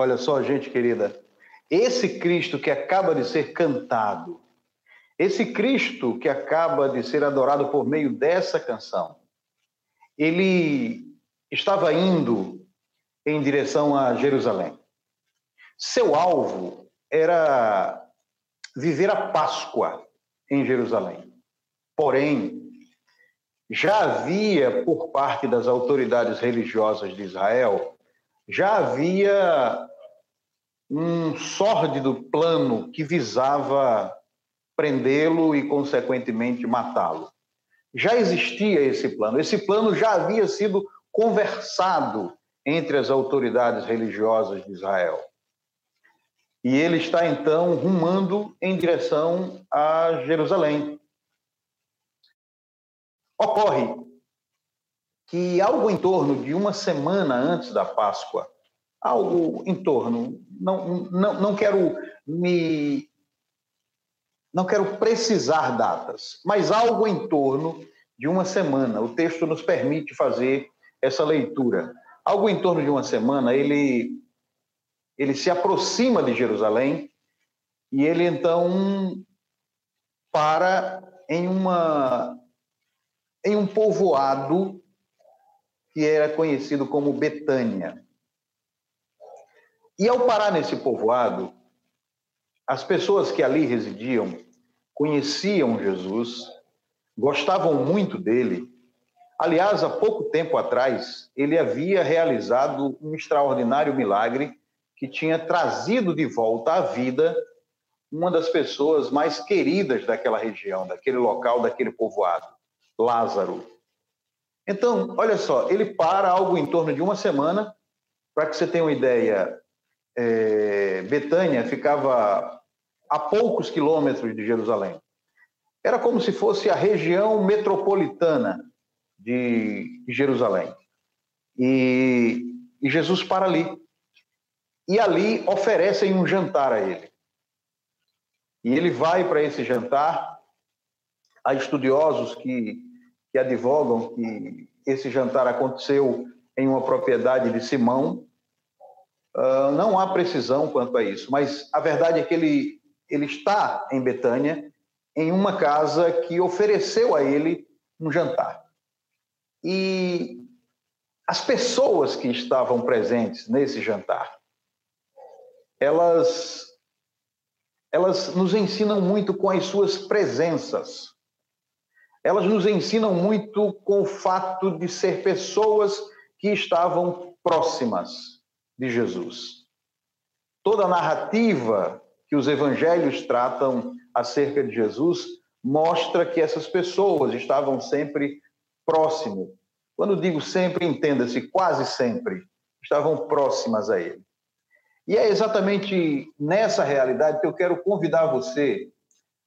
Olha só, gente querida, esse Cristo que acaba de ser cantado, esse Cristo que acaba de ser adorado por meio dessa canção, ele estava indo em direção a Jerusalém. Seu alvo era viver a Páscoa em Jerusalém. Porém, já havia, por parte das autoridades religiosas de Israel, já havia um sórdido plano que visava prendê-lo e, consequentemente, matá-lo. Já existia esse plano. Esse plano já havia sido conversado entre as autoridades religiosas de Israel. E ele está então rumando em direção a Jerusalém. Ocorre que algo em torno de uma semana antes da Páscoa, algo em torno, não, não, não quero me. Não quero precisar datas, mas algo em torno de uma semana. O texto nos permite fazer essa leitura. Algo em torno de uma semana, ele, ele se aproxima de Jerusalém e ele então para em uma em um povoado que era conhecido como Betânia. E ao parar nesse povoado, as pessoas que ali residiam conheciam Jesus, gostavam muito dele. Aliás, há pouco tempo atrás, ele havia realizado um extraordinário milagre que tinha trazido de volta à vida uma das pessoas mais queridas daquela região, daquele local, daquele povoado. Lázaro. Então, olha só, ele para algo em torno de uma semana, para que você tenha uma ideia, é, Betânia ficava a poucos quilômetros de Jerusalém. Era como se fosse a região metropolitana de Jerusalém. E, e Jesus para ali. E ali oferecem um jantar a ele. E ele vai para esse jantar. Há estudiosos que que advogam que esse jantar aconteceu em uma propriedade de Simão. Uh, não há precisão quanto a isso, mas a verdade é que ele, ele está em Betânia, em uma casa que ofereceu a ele um jantar. E as pessoas que estavam presentes nesse jantar, elas elas nos ensinam muito com as suas presenças elas nos ensinam muito com o fato de ser pessoas que estavam próximas de Jesus. Toda a narrativa que os evangelhos tratam acerca de Jesus mostra que essas pessoas estavam sempre próximas. Quando digo sempre, entenda-se, quase sempre estavam próximas a ele. E é exatamente nessa realidade que eu quero convidar você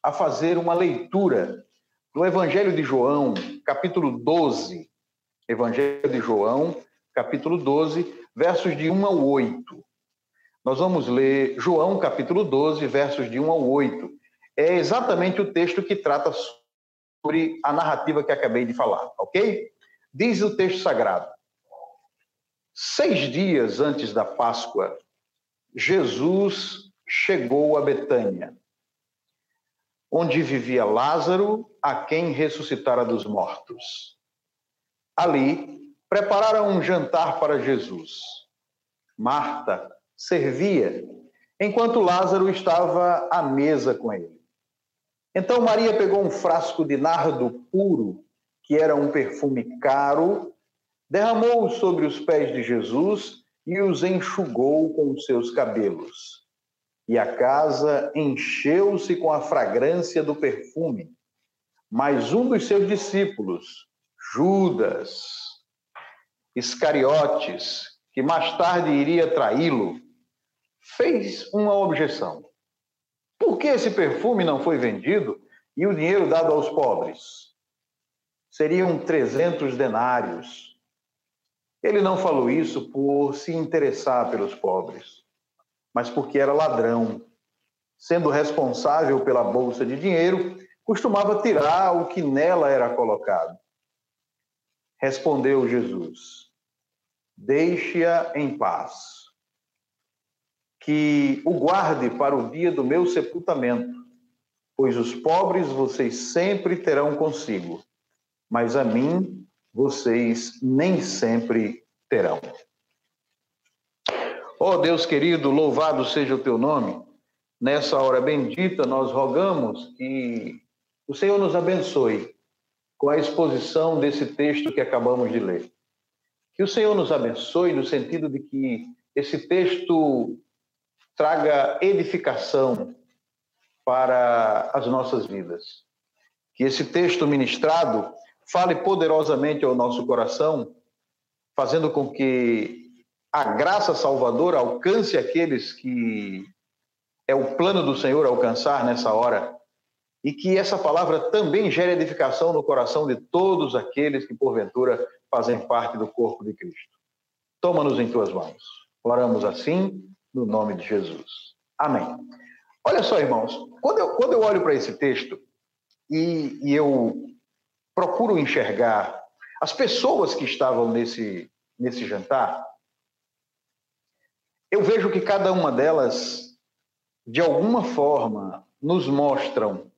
a fazer uma leitura no Evangelho de João, capítulo 12, Evangelho de João, capítulo 12, versos de 1 ao 8. Nós vamos ler João, capítulo 12, versos de 1 ao 8. É exatamente o texto que trata sobre a narrativa que acabei de falar, ok? Diz o texto sagrado: Seis dias antes da Páscoa, Jesus chegou a Betânia onde vivia Lázaro, a quem ressuscitara dos mortos. Ali, prepararam um jantar para Jesus. Marta servia, enquanto Lázaro estava à mesa com ele. Então Maria pegou um frasco de nardo puro, que era um perfume caro, derramou-o sobre os pés de Jesus e os enxugou com seus cabelos e a casa encheu-se com a fragrância do perfume. Mas um dos seus discípulos, Judas Iscariotes, que mais tarde iria traí-lo, fez uma objeção. Por que esse perfume não foi vendido e o dinheiro dado aos pobres? Seriam 300 denários. Ele não falou isso por se interessar pelos pobres mas porque era ladrão. Sendo responsável pela bolsa de dinheiro, costumava tirar o que nela era colocado. Respondeu Jesus: Deixe-a em paz. que o guarde para o dia do meu sepultamento, pois os pobres vocês sempre terão consigo, mas a mim vocês nem sempre terão. Ó oh Deus querido, louvado seja o teu nome. Nessa hora bendita, nós rogamos que o Senhor nos abençoe com a exposição desse texto que acabamos de ler. Que o Senhor nos abençoe no sentido de que esse texto traga edificação para as nossas vidas. Que esse texto ministrado fale poderosamente ao nosso coração, fazendo com que a graça salvadora alcance aqueles que é o plano do Senhor alcançar nessa hora e que essa palavra também gere edificação no coração de todos aqueles que porventura fazem parte do corpo de Cristo. Toma-nos em tuas mãos. Oramos assim, no nome de Jesus. Amém. Olha só, irmãos, quando eu, quando eu olho para esse texto e, e eu procuro enxergar as pessoas que estavam nesse, nesse jantar, eu vejo que cada uma delas, de alguma forma, nos mostram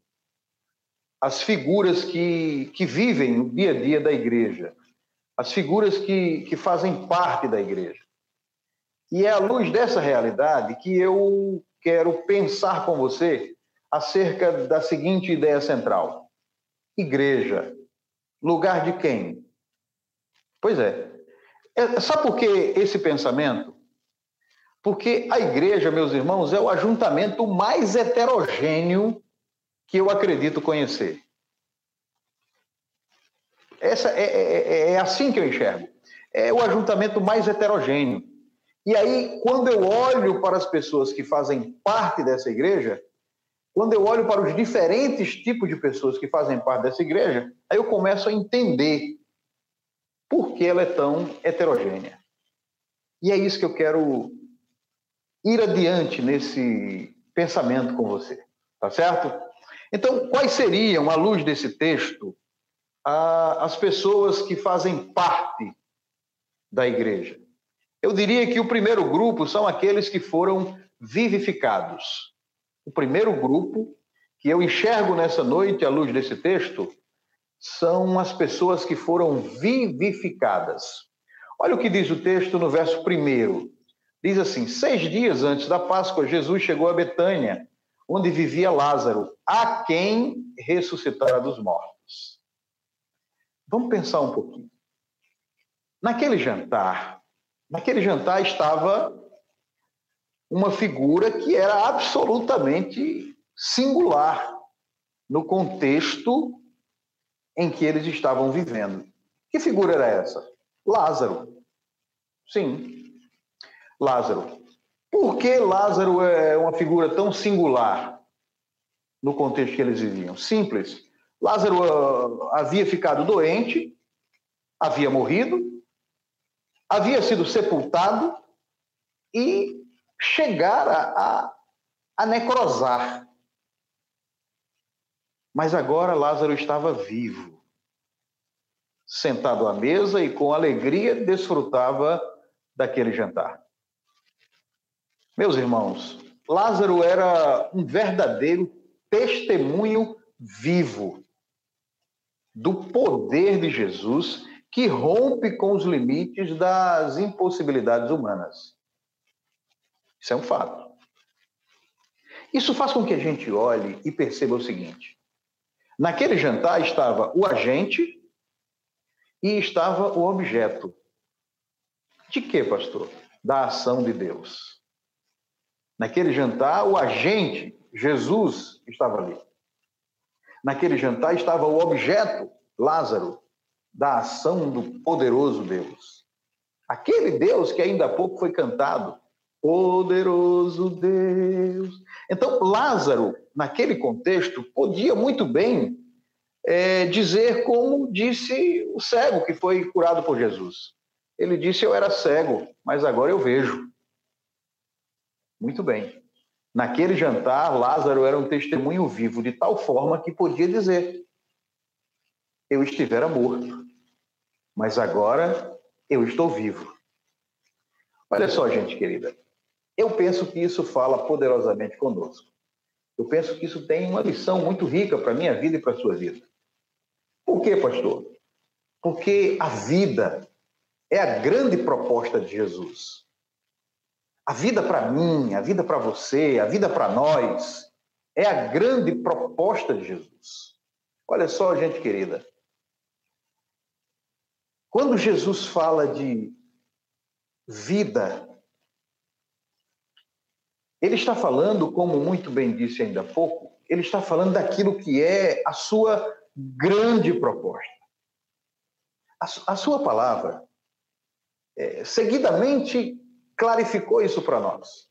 as figuras que, que vivem o dia a dia da igreja, as figuras que, que fazem parte da igreja. E é à luz dessa realidade que eu quero pensar com você acerca da seguinte ideia central: igreja, lugar de quem? Pois é. é sabe por que esse pensamento? Porque a igreja, meus irmãos, é o ajuntamento mais heterogêneo que eu acredito conhecer. Essa é, é, é, é assim que eu enxergo. É o ajuntamento mais heterogêneo. E aí, quando eu olho para as pessoas que fazem parte dessa igreja, quando eu olho para os diferentes tipos de pessoas que fazem parte dessa igreja, aí eu começo a entender por que ela é tão heterogênea. E é isso que eu quero ir adiante nesse pensamento com você, tá certo? Então, quais seriam, à luz desse texto, as pessoas que fazem parte da igreja? Eu diria que o primeiro grupo são aqueles que foram vivificados. O primeiro grupo que eu enxergo nessa noite, à luz desse texto, são as pessoas que foram vivificadas. Olha o que diz o texto no verso primeiro. Diz assim: seis dias antes da Páscoa, Jesus chegou a Betânia, onde vivia Lázaro, a quem ressuscitara dos mortos. Vamos pensar um pouquinho. Naquele jantar, naquele jantar estava uma figura que era absolutamente singular no contexto em que eles estavam vivendo. Que figura era essa? Lázaro. Sim, Lázaro. Por que Lázaro é uma figura tão singular no contexto que eles viviam? Simples. Lázaro uh, havia ficado doente, havia morrido, havia sido sepultado e chegara a, a necrosar. Mas agora Lázaro estava vivo, sentado à mesa e com alegria desfrutava daquele jantar. Meus irmãos, Lázaro era um verdadeiro testemunho vivo do poder de Jesus que rompe com os limites das impossibilidades humanas. Isso é um fato. Isso faz com que a gente olhe e perceba o seguinte: naquele jantar estava o agente e estava o objeto. De quê, pastor? Da ação de Deus. Naquele jantar, o agente, Jesus, estava ali. Naquele jantar estava o objeto, Lázaro, da ação do poderoso Deus. Aquele Deus que ainda há pouco foi cantado. Poderoso Deus. Então, Lázaro, naquele contexto, podia muito bem é, dizer como disse o cego que foi curado por Jesus. Ele disse: Eu era cego, mas agora eu vejo. Muito bem. Naquele jantar, Lázaro era um testemunho vivo, de tal forma que podia dizer: Eu estivera morto, mas agora eu estou vivo. Olha só, gente querida. Eu penso que isso fala poderosamente conosco. Eu penso que isso tem uma lição muito rica para a minha vida e para a sua vida. Por quê, pastor? Porque a vida é a grande proposta de Jesus. A vida para mim, a vida para você, a vida para nós, é a grande proposta de Jesus. Olha só, gente querida. Quando Jesus fala de vida, ele está falando, como muito bem disse ainda há pouco, ele está falando daquilo que é a sua grande proposta. A, a sua palavra, é, seguidamente, clarificou isso para nós.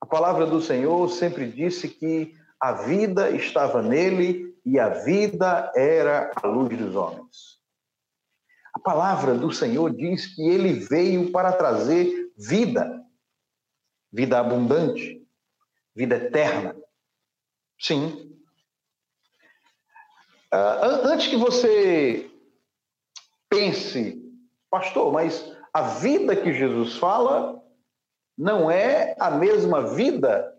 A palavra do Senhor sempre disse que a vida estava nele e a vida era a luz dos homens. A palavra do Senhor diz que ele veio para trazer vida vida abundante, vida eterna. Sim. Uh, antes que você pense, pastor, mas a vida que Jesus fala não é a mesma vida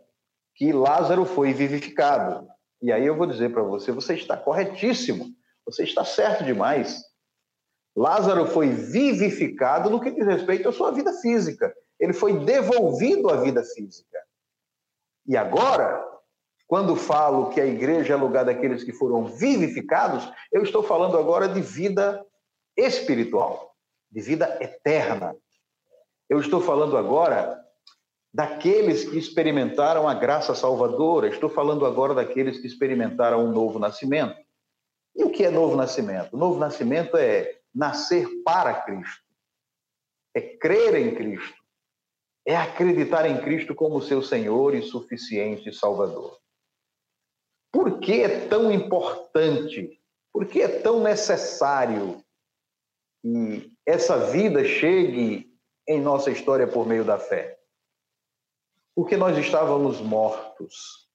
que Lázaro foi vivificado. E aí eu vou dizer para você, você está corretíssimo, você está certo demais. Lázaro foi vivificado no que diz respeito à sua vida física ele foi devolvido à vida física. E agora, quando falo que a igreja é lugar daqueles que foram vivificados, eu estou falando agora de vida espiritual, de vida eterna. Eu estou falando agora daqueles que experimentaram a graça salvadora, estou falando agora daqueles que experimentaram um novo nascimento. E o que é novo nascimento? Novo nascimento é nascer para Cristo, é crer em Cristo, é acreditar em Cristo como seu Senhor e suficiente Salvador. Por que é tão importante? Por que é tão necessário que essa vida chegue em nossa história por meio da fé? Porque nós estávamos mortos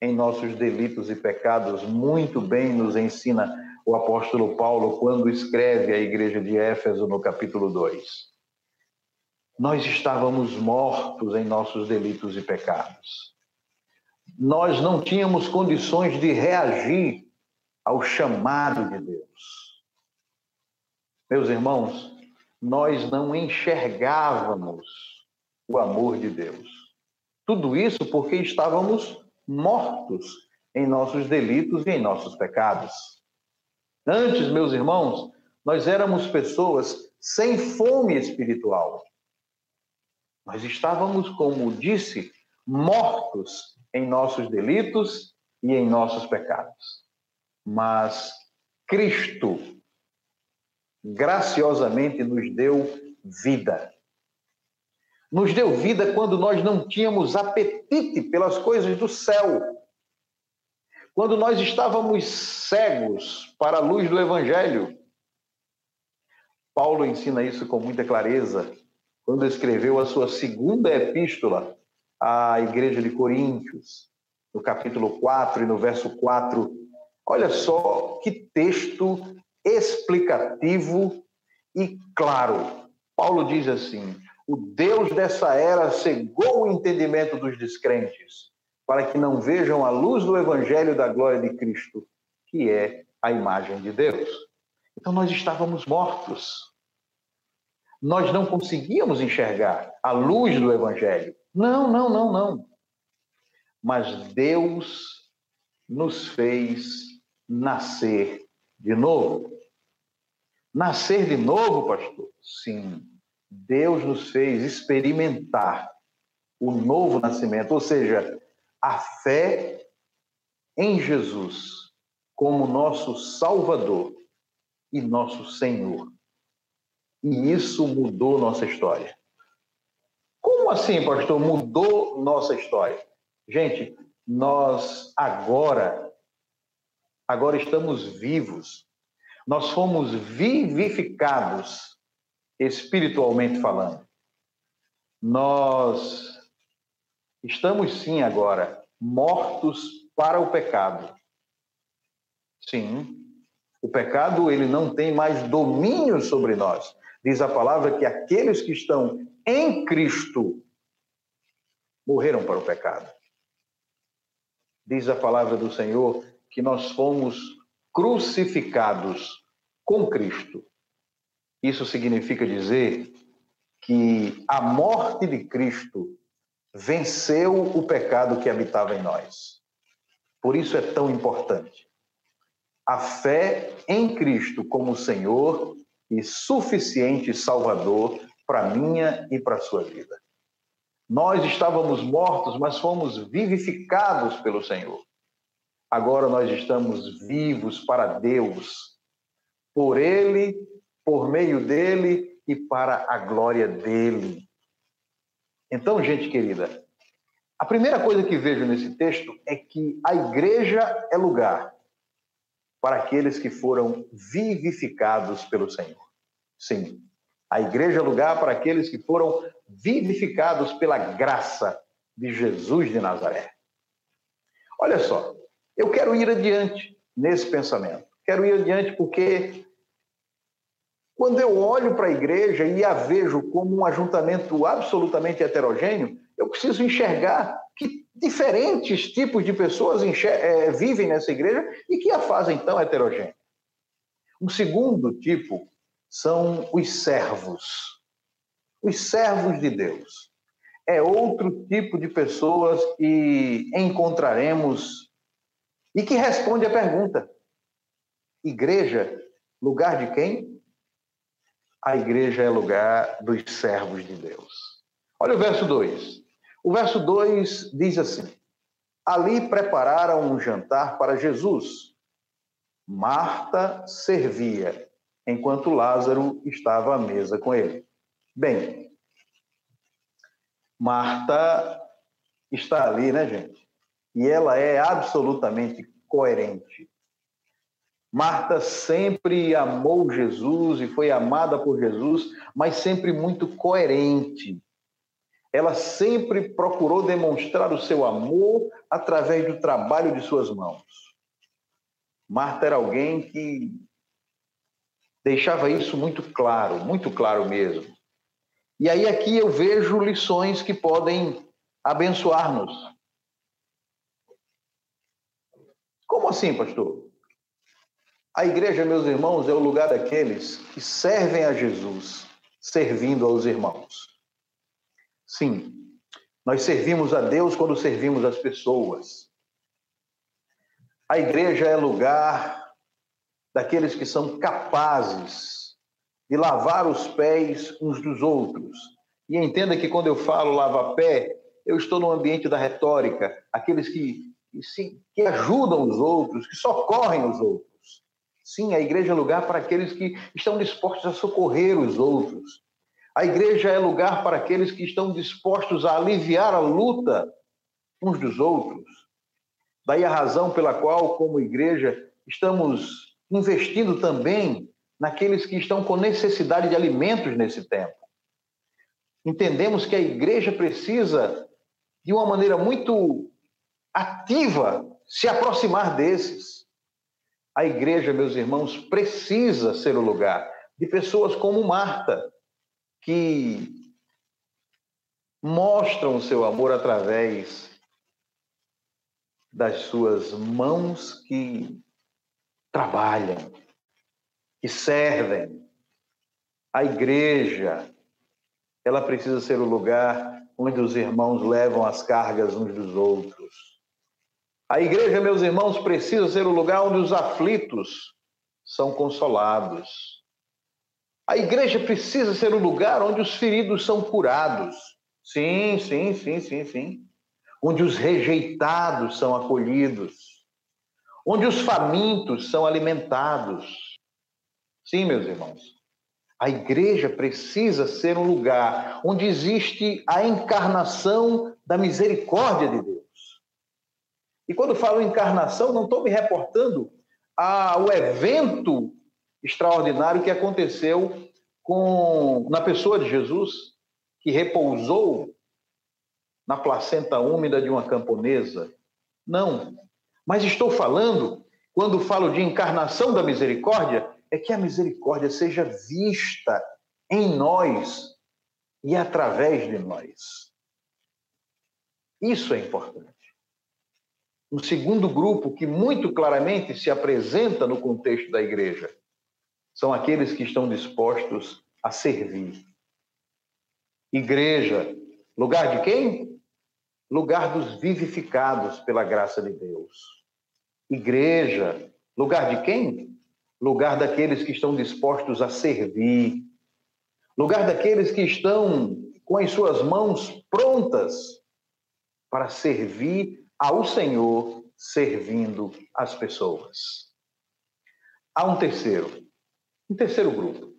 em nossos delitos e pecados, muito bem nos ensina o apóstolo Paulo quando escreve à igreja de Éfeso no capítulo 2 nós estávamos mortos em nossos delitos e pecados. Nós não tínhamos condições de reagir ao chamado de Deus. Meus irmãos, nós não enxergávamos o amor de Deus. Tudo isso porque estávamos mortos em nossos delitos e em nossos pecados. Antes, meus irmãos, nós éramos pessoas sem fome espiritual. Nós estávamos, como disse, mortos em nossos delitos e em nossos pecados. Mas Cristo graciosamente nos deu vida. Nos deu vida quando nós não tínhamos apetite pelas coisas do céu. Quando nós estávamos cegos para a luz do Evangelho. Paulo ensina isso com muita clareza quando escreveu a sua segunda epístola à igreja de Coríntios, no capítulo 4 e no verso 4. Olha só que texto explicativo e claro. Paulo diz assim: O Deus dessa era cegou o entendimento dos descrentes, para que não vejam a luz do evangelho da glória de Cristo, que é a imagem de Deus. Então nós estávamos mortos nós não conseguíamos enxergar a luz do Evangelho. Não, não, não, não. Mas Deus nos fez nascer de novo. Nascer de novo, pastor? Sim. Deus nos fez experimentar o novo nascimento, ou seja, a fé em Jesus como nosso Salvador e nosso Senhor. E isso mudou nossa história. Como assim, pastor? Mudou nossa história? Gente, nós agora, agora estamos vivos. Nós fomos vivificados, espiritualmente falando. Nós estamos sim agora mortos para o pecado. Sim, o pecado ele não tem mais domínio sobre nós. Diz a palavra que aqueles que estão em Cristo morreram para o pecado. Diz a palavra do Senhor que nós fomos crucificados com Cristo. Isso significa dizer que a morte de Cristo venceu o pecado que habitava em nós. Por isso é tão importante. A fé em Cristo como Senhor e suficiente Salvador para minha e para sua vida. Nós estávamos mortos, mas fomos vivificados pelo Senhor. Agora nós estamos vivos para Deus, por Ele, por meio dele e para a glória dele. Então, gente querida, a primeira coisa que vejo nesse texto é que a igreja é lugar para aqueles que foram vivificados pelo Senhor. Sim, a igreja é lugar para aqueles que foram vivificados pela graça de Jesus de Nazaré. Olha só, eu quero ir adiante nesse pensamento. Quero ir adiante porque quando eu olho para a igreja e a vejo como um ajuntamento absolutamente heterogêneo, eu preciso enxergar que diferentes tipos de pessoas é, vivem nessa igreja e que a fazem tão heterogênea. Um segundo tipo são os servos. Os servos de Deus. É outro tipo de pessoas que encontraremos e que responde à pergunta: igreja, lugar de quem? a igreja é lugar dos servos de Deus. Olha o verso 2. O verso 2 diz assim: Ali prepararam um jantar para Jesus. Marta servia, enquanto Lázaro estava à mesa com ele. Bem, Marta está ali, né, gente? E ela é absolutamente coerente. Marta sempre amou Jesus e foi amada por Jesus, mas sempre muito coerente. Ela sempre procurou demonstrar o seu amor através do trabalho de suas mãos. Marta era alguém que deixava isso muito claro, muito claro mesmo. E aí aqui eu vejo lições que podem abençoar-nos. Como assim, pastor? A igreja, meus irmãos, é o lugar daqueles que servem a Jesus, servindo aos irmãos. Sim, nós servimos a Deus quando servimos as pessoas. A igreja é lugar daqueles que são capazes de lavar os pés uns dos outros. E entenda que quando eu falo lava-pé, eu estou no ambiente da retórica, aqueles que, que, que ajudam os outros, que socorrem os outros. Sim, a igreja é lugar para aqueles que estão dispostos a socorrer os outros. A igreja é lugar para aqueles que estão dispostos a aliviar a luta uns dos outros. Daí a razão pela qual, como igreja, estamos investindo também naqueles que estão com necessidade de alimentos nesse tempo. Entendemos que a igreja precisa, de uma maneira muito ativa, se aproximar desses. A igreja, meus irmãos, precisa ser o lugar de pessoas como Marta, que mostram o seu amor através das suas mãos que trabalham, que servem. A igreja, ela precisa ser o lugar onde os irmãos levam as cargas uns dos outros a igreja, meus irmãos, precisa ser o lugar onde os aflitos são consolados. A igreja precisa ser o lugar onde os feridos são curados. Sim, sim, sim, sim, sim. Onde os rejeitados são acolhidos. Onde os famintos são alimentados. Sim, meus irmãos. A igreja precisa ser um lugar onde existe a encarnação da misericórdia de Deus. E quando falo encarnação, não estou me reportando ao evento extraordinário que aconteceu com na pessoa de Jesus, que repousou na placenta úmida de uma camponesa. Não. Mas estou falando, quando falo de encarnação da misericórdia, é que a misericórdia seja vista em nós e através de nós. Isso é importante. Um segundo grupo que muito claramente se apresenta no contexto da igreja são aqueles que estão dispostos a servir. Igreja, lugar de quem? Lugar dos vivificados pela graça de Deus. Igreja, lugar de quem? Lugar daqueles que estão dispostos a servir. Lugar daqueles que estão com as suas mãos prontas para servir ao Senhor, servindo as pessoas. Há um terceiro, um terceiro grupo,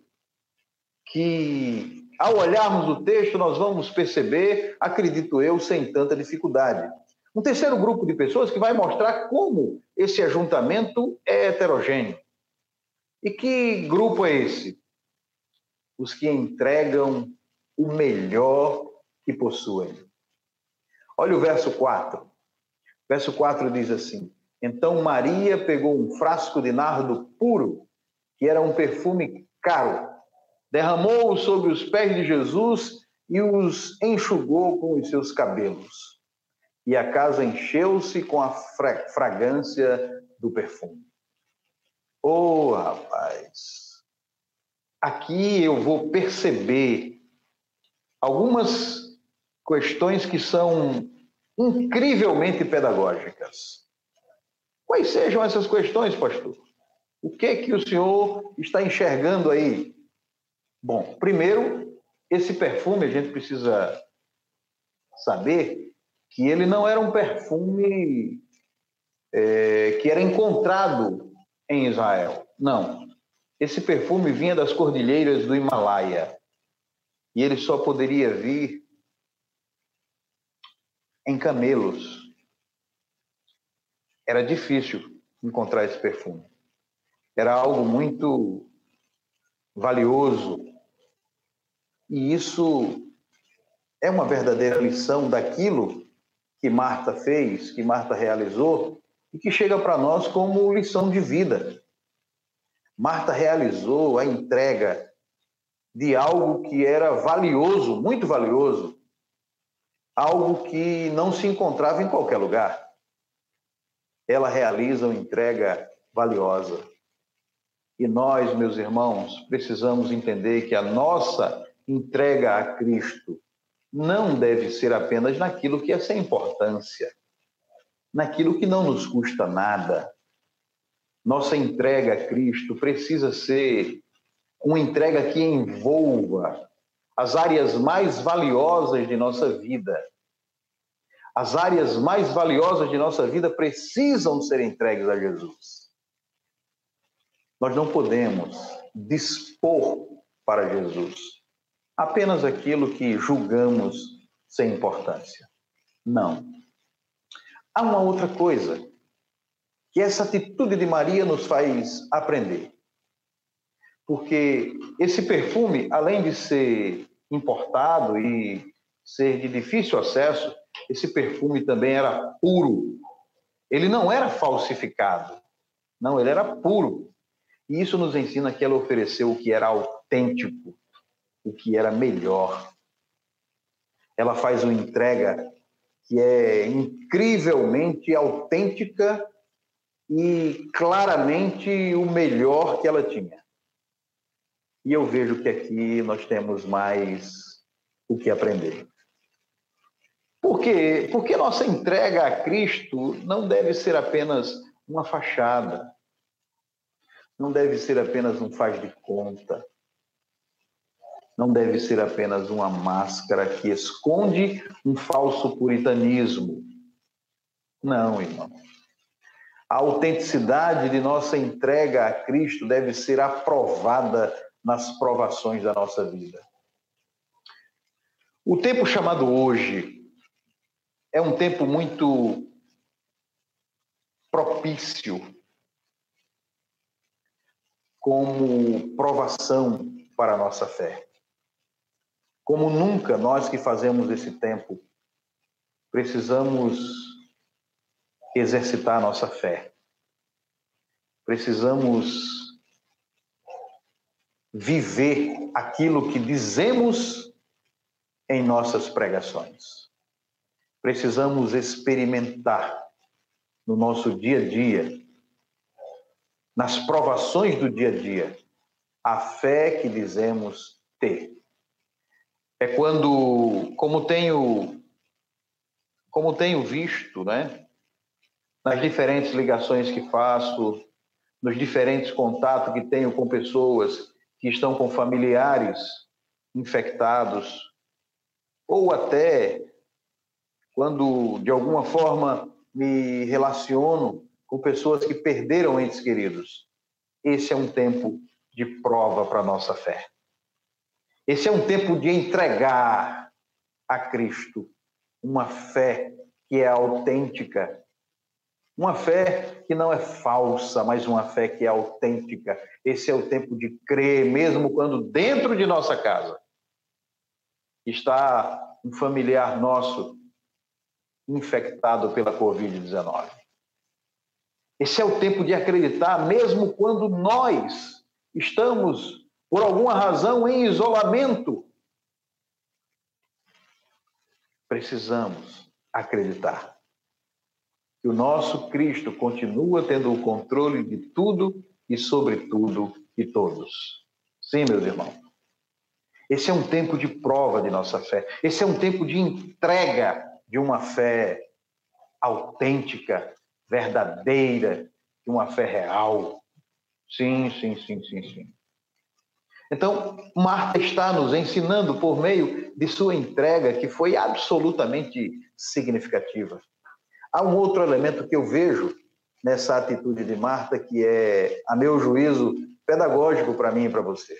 que ao olharmos o texto nós vamos perceber, acredito eu, sem tanta dificuldade. Um terceiro grupo de pessoas que vai mostrar como esse ajuntamento é heterogêneo. E que grupo é esse? Os que entregam o melhor que possuem. Olha o verso 4. Verso 4 diz assim: Então Maria pegou um frasco de nardo puro, que era um perfume caro, derramou-o sobre os pés de Jesus e os enxugou com os seus cabelos. E a casa encheu-se com a fra fragrância do perfume. Oh, rapaz! Aqui eu vou perceber algumas questões que são incrivelmente pedagógicas. Quais sejam essas questões, pastor? O que é que o senhor está enxergando aí? Bom, primeiro, esse perfume a gente precisa saber que ele não era um perfume é, que era encontrado em Israel. Não. Esse perfume vinha das cordilheiras do Himalaia. E ele só poderia vir em camelos. Era difícil encontrar esse perfume. Era algo muito valioso. E isso é uma verdadeira lição daquilo que Marta fez, que Marta realizou e que chega para nós como lição de vida. Marta realizou a entrega de algo que era valioso, muito valioso, algo que não se encontrava em qualquer lugar. Ela realiza uma entrega valiosa. E nós, meus irmãos, precisamos entender que a nossa entrega a Cristo não deve ser apenas naquilo que é sem importância, naquilo que não nos custa nada. Nossa entrega a Cristo precisa ser uma entrega que envolva as áreas mais valiosas de nossa vida. As áreas mais valiosas de nossa vida precisam ser entregues a Jesus. Nós não podemos dispor para Jesus apenas aquilo que julgamos sem importância. Não. Há uma outra coisa que essa atitude de Maria nos faz aprender porque esse perfume, além de ser importado e ser de difícil acesso, esse perfume também era puro. Ele não era falsificado. Não, ele era puro. E isso nos ensina que ela ofereceu o que era autêntico, o que era melhor. Ela faz uma entrega que é incrivelmente autêntica e claramente o melhor que ela tinha. E eu vejo que aqui nós temos mais o que aprender. Por quê? Porque nossa entrega a Cristo não deve ser apenas uma fachada, não deve ser apenas um faz de conta, não deve ser apenas uma máscara que esconde um falso puritanismo. Não, irmão. A autenticidade de nossa entrega a Cristo deve ser aprovada nas provações da nossa vida. O tempo chamado hoje é um tempo muito propício como provação para a nossa fé. Como nunca nós que fazemos esse tempo precisamos exercitar a nossa fé. Precisamos viver aquilo que dizemos em nossas pregações. precisamos experimentar no nosso dia a dia, nas provações do dia a dia, a fé que dizemos ter. É quando, como tenho, como tenho visto, né, nas diferentes ligações que faço, nos diferentes contatos que tenho com pessoas que estão com familiares infectados, ou até quando de alguma forma me relaciono com pessoas que perderam entes queridos. Esse é um tempo de prova para a nossa fé. Esse é um tempo de entregar a Cristo uma fé que é autêntica, uma fé que não é falsa, mas uma fé que é autêntica. Esse é o tempo de crer, mesmo quando dentro de nossa casa está um familiar nosso infectado pela Covid-19. Esse é o tempo de acreditar, mesmo quando nós estamos, por alguma razão, em isolamento. Precisamos acreditar que o nosso Cristo continua tendo o controle de tudo e sobre tudo e todos. Sim, meus irmãos. Esse é um tempo de prova de nossa fé. Esse é um tempo de entrega de uma fé autêntica, verdadeira, de uma fé real. Sim, sim, sim, sim, sim. Então, Marta está nos ensinando por meio de sua entrega, que foi absolutamente significativa. Há um outro elemento que eu vejo nessa atitude de Marta, que é, a meu juízo, pedagógico para mim e para você.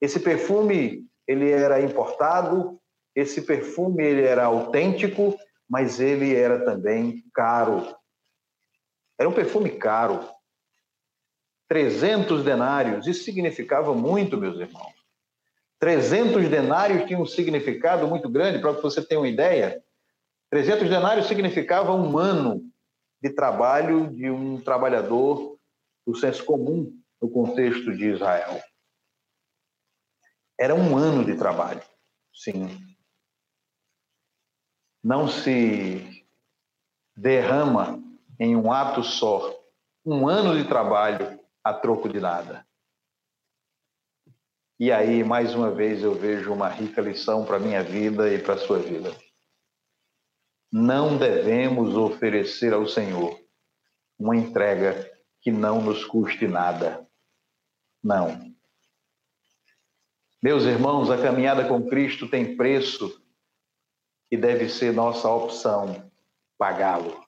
Esse perfume, ele era importado, esse perfume ele era autêntico, mas ele era também caro. Era um perfume caro. 300 denários, isso significava muito, meus irmãos. 300 denários tinham um significado muito grande, para que você tenha uma ideia. 300 denários significava um ano de trabalho de um trabalhador do senso comum no contexto de Israel. Era um ano de trabalho, sim. Não se derrama em um ato só um ano de trabalho a troco de nada. E aí, mais uma vez, eu vejo uma rica lição para a minha vida e para a sua vida não devemos oferecer ao Senhor uma entrega que não nos custe nada. Não. Meus irmãos, a caminhada com Cristo tem preço e deve ser nossa opção pagá-lo.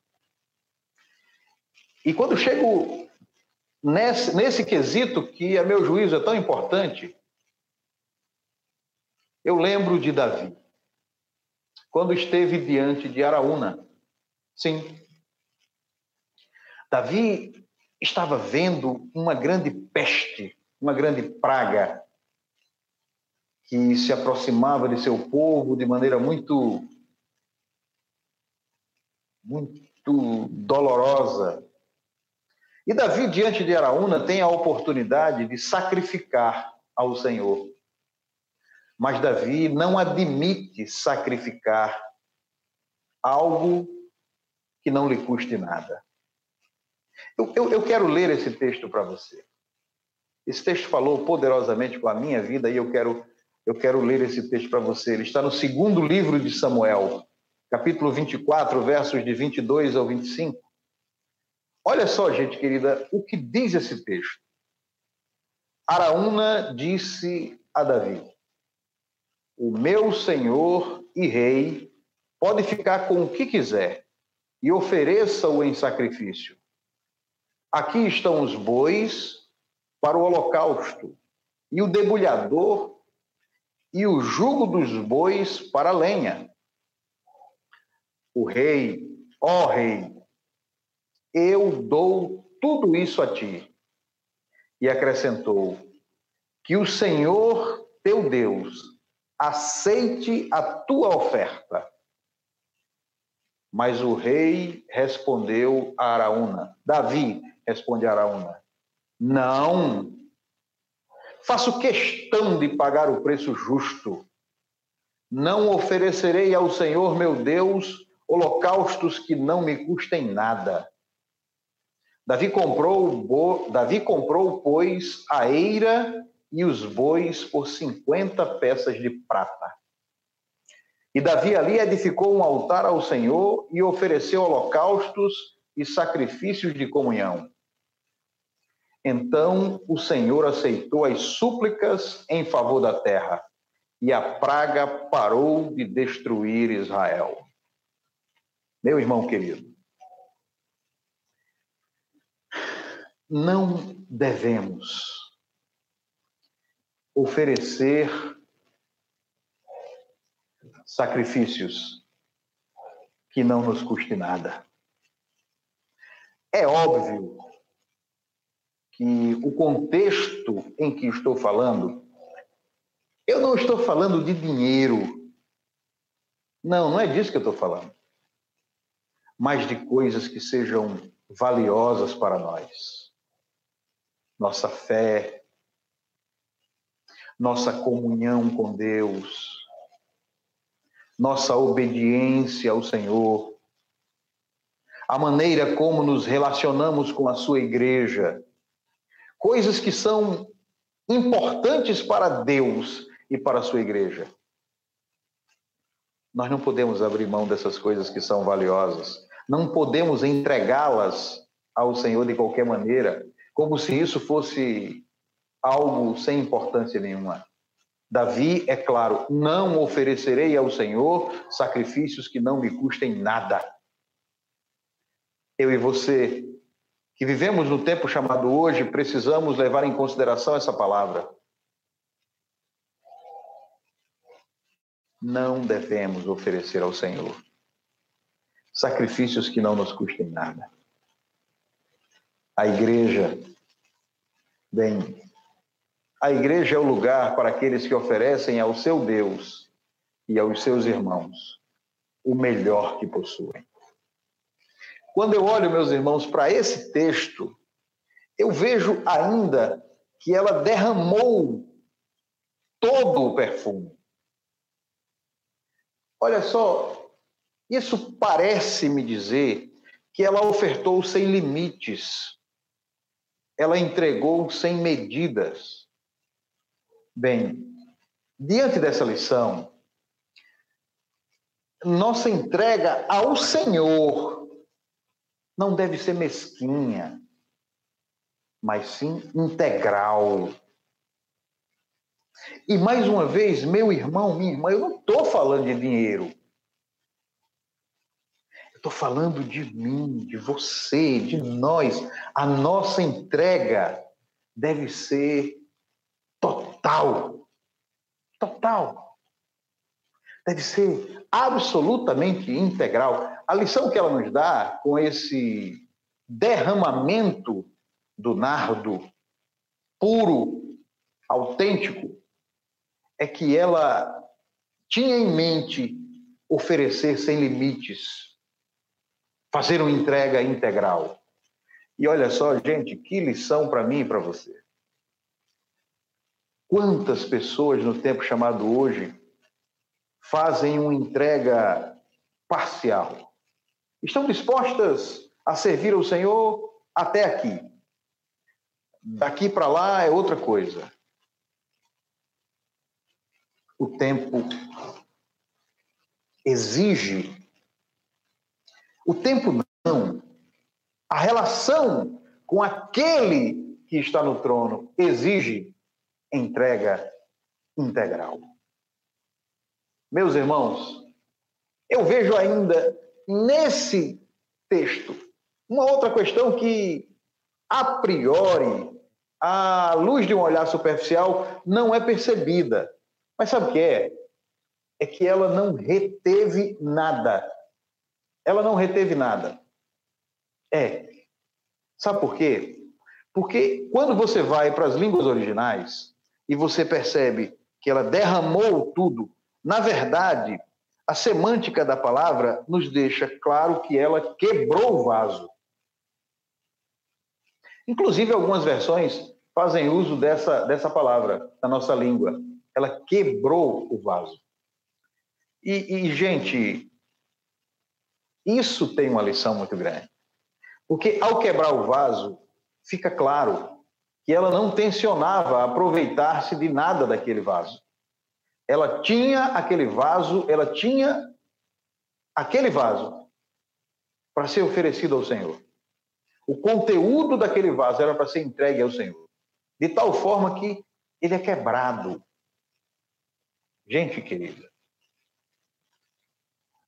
E quando chego nesse, nesse quesito, que a meu juízo é tão importante, eu lembro de Davi quando esteve diante de Araúna. Sim. Davi estava vendo uma grande peste, uma grande praga que se aproximava de seu povo de maneira muito muito dolorosa. E Davi, diante de Araúna, tem a oportunidade de sacrificar ao Senhor. Mas Davi não admite sacrificar algo que não lhe custe nada. Eu, eu, eu quero ler esse texto para você. Esse texto falou poderosamente com a minha vida e eu quero, eu quero ler esse texto para você. Ele está no segundo livro de Samuel, capítulo 24, versos de 22 ao 25. Olha só, gente querida, o que diz esse texto. Araúna disse a Davi: o meu senhor e rei pode ficar com o que quiser e ofereça-o em sacrifício. Aqui estão os bois para o holocausto, e o debulhador e o jugo dos bois para a lenha. O rei, ó rei, eu dou tudo isso a ti. E acrescentou: Que o Senhor teu Deus aceite a tua oferta. Mas o rei respondeu a Araúna, Davi responde a Araúna, não, faço questão de pagar o preço justo. Não oferecerei ao Senhor meu Deus holocaustos que não me custem nada. Davi comprou, Davi comprou, pois, a eira e os bois por 50 peças de prata. E Davi ali edificou um altar ao Senhor e ofereceu holocaustos e sacrifícios de comunhão. Então o Senhor aceitou as súplicas em favor da terra, e a praga parou de destruir Israel. Meu irmão querido, não devemos oferecer sacrifícios que não nos custe nada. É óbvio que o contexto em que estou falando, eu não estou falando de dinheiro. Não, não é disso que eu estou falando. Mas de coisas que sejam valiosas para nós. Nossa fé, nossa comunhão com Deus, nossa obediência ao Senhor, a maneira como nos relacionamos com a sua igreja, coisas que são importantes para Deus e para a sua igreja. Nós não podemos abrir mão dessas coisas que são valiosas. Não podemos entregá-las ao Senhor de qualquer maneira, como se isso fosse algo sem importância nenhuma. Davi, é claro, não oferecerei ao Senhor sacrifícios que não me custem nada. Eu e você que vivemos no tempo chamado hoje, precisamos levar em consideração essa palavra. Não devemos oferecer ao Senhor sacrifícios que não nos custem nada. A igreja, bem, a igreja é o lugar para aqueles que oferecem ao seu Deus e aos seus irmãos o melhor que possuem. Quando eu olho, meus irmãos, para esse texto, eu vejo ainda que ela derramou todo o perfume. Olha só, isso parece me dizer que ela ofertou sem limites, ela entregou sem medidas. Bem, diante dessa lição, nossa entrega ao Senhor não deve ser mesquinha, mas sim integral. E mais uma vez, meu irmão, minha irmã, eu não estou falando de dinheiro. Eu estou falando de mim, de você, de nós. A nossa entrega deve ser total. Total. Deve ser absolutamente integral. A lição que ela nos dá com esse derramamento do nardo puro, autêntico, é que ela tinha em mente oferecer sem limites, fazer uma entrega integral. E olha só, gente, que lição para mim e para você. Quantas pessoas no tempo chamado hoje fazem uma entrega parcial? estão dispostas a servir ao Senhor até aqui. Daqui para lá é outra coisa. O tempo exige. O tempo não. A relação com aquele que está no trono exige entrega integral. Meus irmãos, eu vejo ainda nesse texto. Uma outra questão que, a priori, à luz de um olhar superficial, não é percebida. Mas sabe o que é? É que ela não reteve nada. Ela não reteve nada. É. Sabe por quê? Porque quando você vai para as línguas originais e você percebe que ela derramou tudo, na verdade, a semântica da palavra nos deixa claro que ela quebrou o vaso. Inclusive, algumas versões fazem uso dessa, dessa palavra na nossa língua. Ela quebrou o vaso. E, e, gente, isso tem uma lição muito grande. Porque ao quebrar o vaso, fica claro que ela não tensionava aproveitar-se de nada daquele vaso. Ela tinha aquele vaso, ela tinha aquele vaso para ser oferecido ao Senhor. O conteúdo daquele vaso era para ser entregue ao Senhor. De tal forma que ele é quebrado. Gente querida,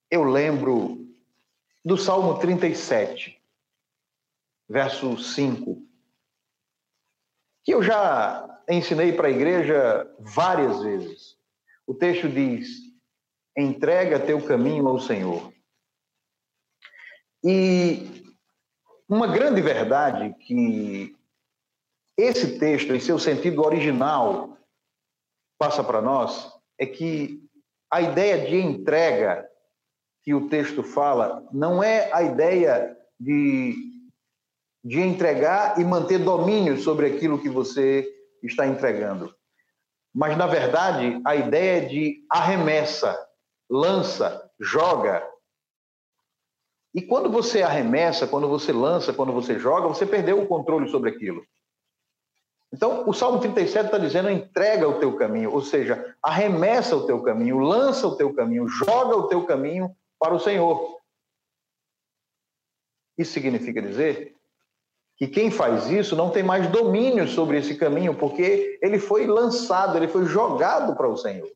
eu lembro do Salmo 37, verso 5, que eu já ensinei para a igreja várias vezes. O texto diz: entrega teu caminho ao Senhor. E uma grande verdade que esse texto, em seu sentido original, passa para nós é que a ideia de entrega que o texto fala não é a ideia de, de entregar e manter domínio sobre aquilo que você está entregando. Mas, na verdade, a ideia é de arremessa, lança, joga, e quando você arremessa, quando você lança, quando você joga, você perdeu o controle sobre aquilo. Então, o Salmo 37 está dizendo: entrega o teu caminho, ou seja, arremessa o teu caminho, lança o teu caminho, joga o teu caminho para o Senhor. Isso significa dizer que quem faz isso não tem mais domínio sobre esse caminho, porque ele foi lançado, ele foi jogado para o Senhor.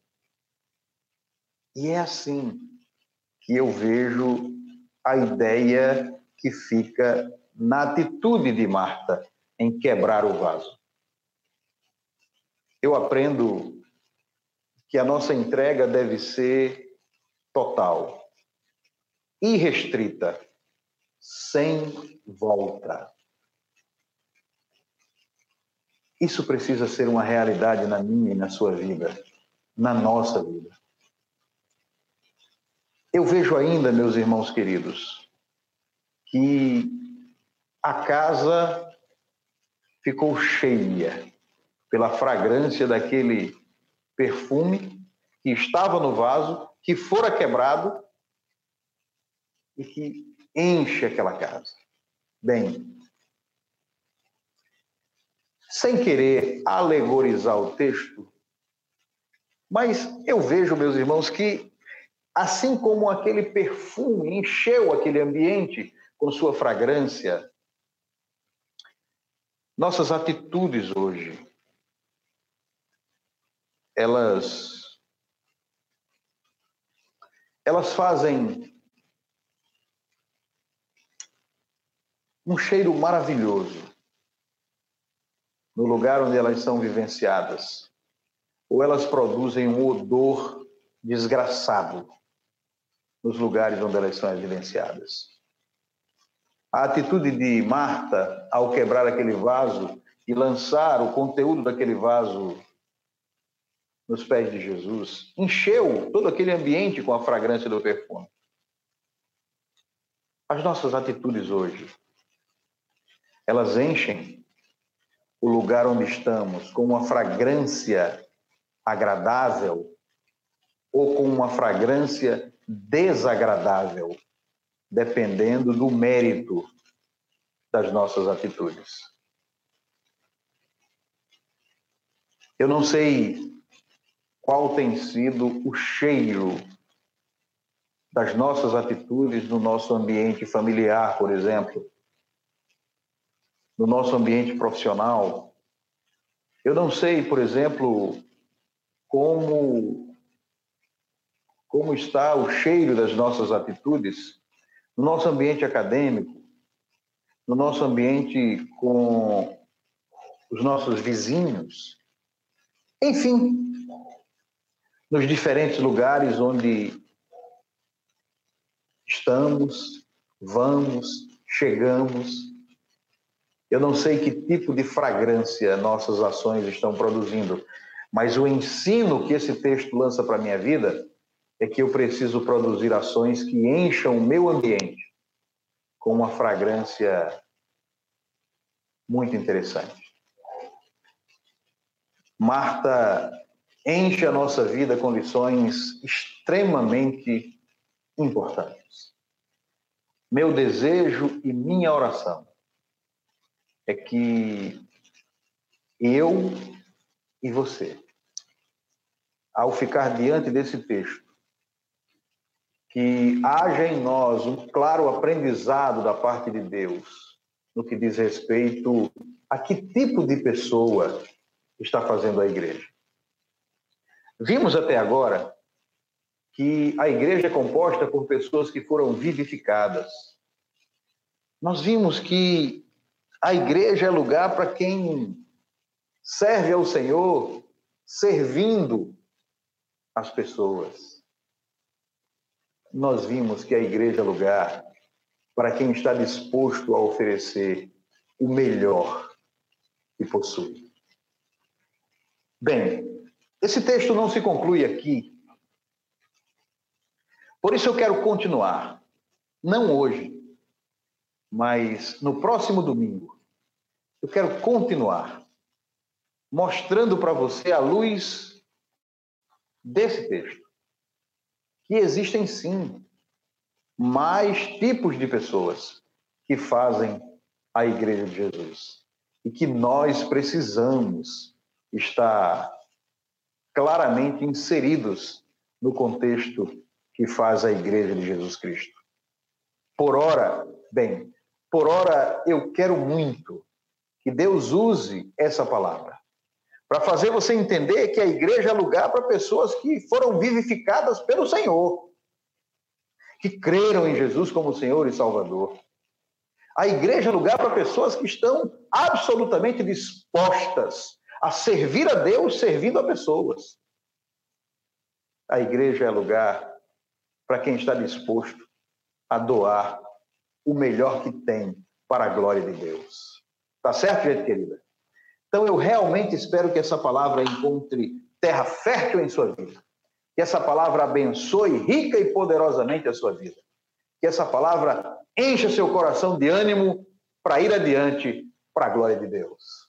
E é assim que eu vejo a ideia que fica na atitude de Marta em quebrar o vaso. Eu aprendo que a nossa entrega deve ser total, irrestrita, sem volta. Isso precisa ser uma realidade na minha e na sua vida, na nossa vida. Eu vejo ainda, meus irmãos queridos, que a casa ficou cheia pela fragrância daquele perfume que estava no vaso, que fora quebrado e que enche aquela casa. Bem, sem querer alegorizar o texto, mas eu vejo, meus irmãos, que assim como aquele perfume encheu aquele ambiente com sua fragrância, nossas atitudes hoje, elas elas fazem um cheiro maravilhoso no lugar onde elas são vivenciadas, ou elas produzem um odor desgraçado nos lugares onde elas são evidenciadas. A atitude de Marta ao quebrar aquele vaso e lançar o conteúdo daquele vaso nos pés de Jesus encheu todo aquele ambiente com a fragrância do perfume. As nossas atitudes hoje, elas enchem o lugar onde estamos com uma fragrância agradável ou com uma fragrância desagradável, dependendo do mérito das nossas atitudes. Eu não sei qual tem sido o cheiro das nossas atitudes no nosso ambiente familiar, por exemplo, no nosso ambiente profissional. Eu não sei, por exemplo, como como está o cheiro das nossas atitudes no nosso ambiente acadêmico, no nosso ambiente com os nossos vizinhos, enfim, nos diferentes lugares onde estamos, vamos, chegamos. Eu não sei que tipo de fragrância nossas ações estão produzindo, mas o ensino que esse texto lança para a minha vida é que eu preciso produzir ações que encham o meu ambiente com uma fragrância muito interessante. Marta enche a nossa vida com lições extremamente importantes. Meu desejo e minha oração é que eu e você, ao ficar diante desse texto, que haja em nós um claro aprendizado da parte de Deus no que diz respeito a que tipo de pessoa está fazendo a igreja. Vimos até agora que a igreja é composta por pessoas que foram vivificadas. Nós vimos que a igreja é lugar para quem serve ao Senhor servindo as pessoas. Nós vimos que a igreja é lugar para quem está disposto a oferecer o melhor que possui. Bem, esse texto não se conclui aqui. Por isso eu quero continuar. Não hoje, mas no próximo domingo. Eu quero continuar mostrando para você a luz desse texto que existem sim mais tipos de pessoas que fazem a igreja de Jesus e que nós precisamos estar claramente inseridos no contexto que faz a Igreja de Jesus Cristo. Por ora, bem, por ora eu quero muito que Deus use essa palavra para fazer você entender que a igreja é lugar para pessoas que foram vivificadas pelo Senhor, que creram em Jesus como Senhor e Salvador. A igreja é lugar para pessoas que estão absolutamente dispostas a servir a Deus servindo a pessoas. A igreja é lugar para quem está disposto a doar o melhor que tem para a glória de Deus. Tá certo, gente querida? Então eu realmente espero que essa palavra encontre terra fértil em sua vida. Que essa palavra abençoe rica e poderosamente a sua vida. Que essa palavra encha seu coração de ânimo para ir adiante para a glória de Deus.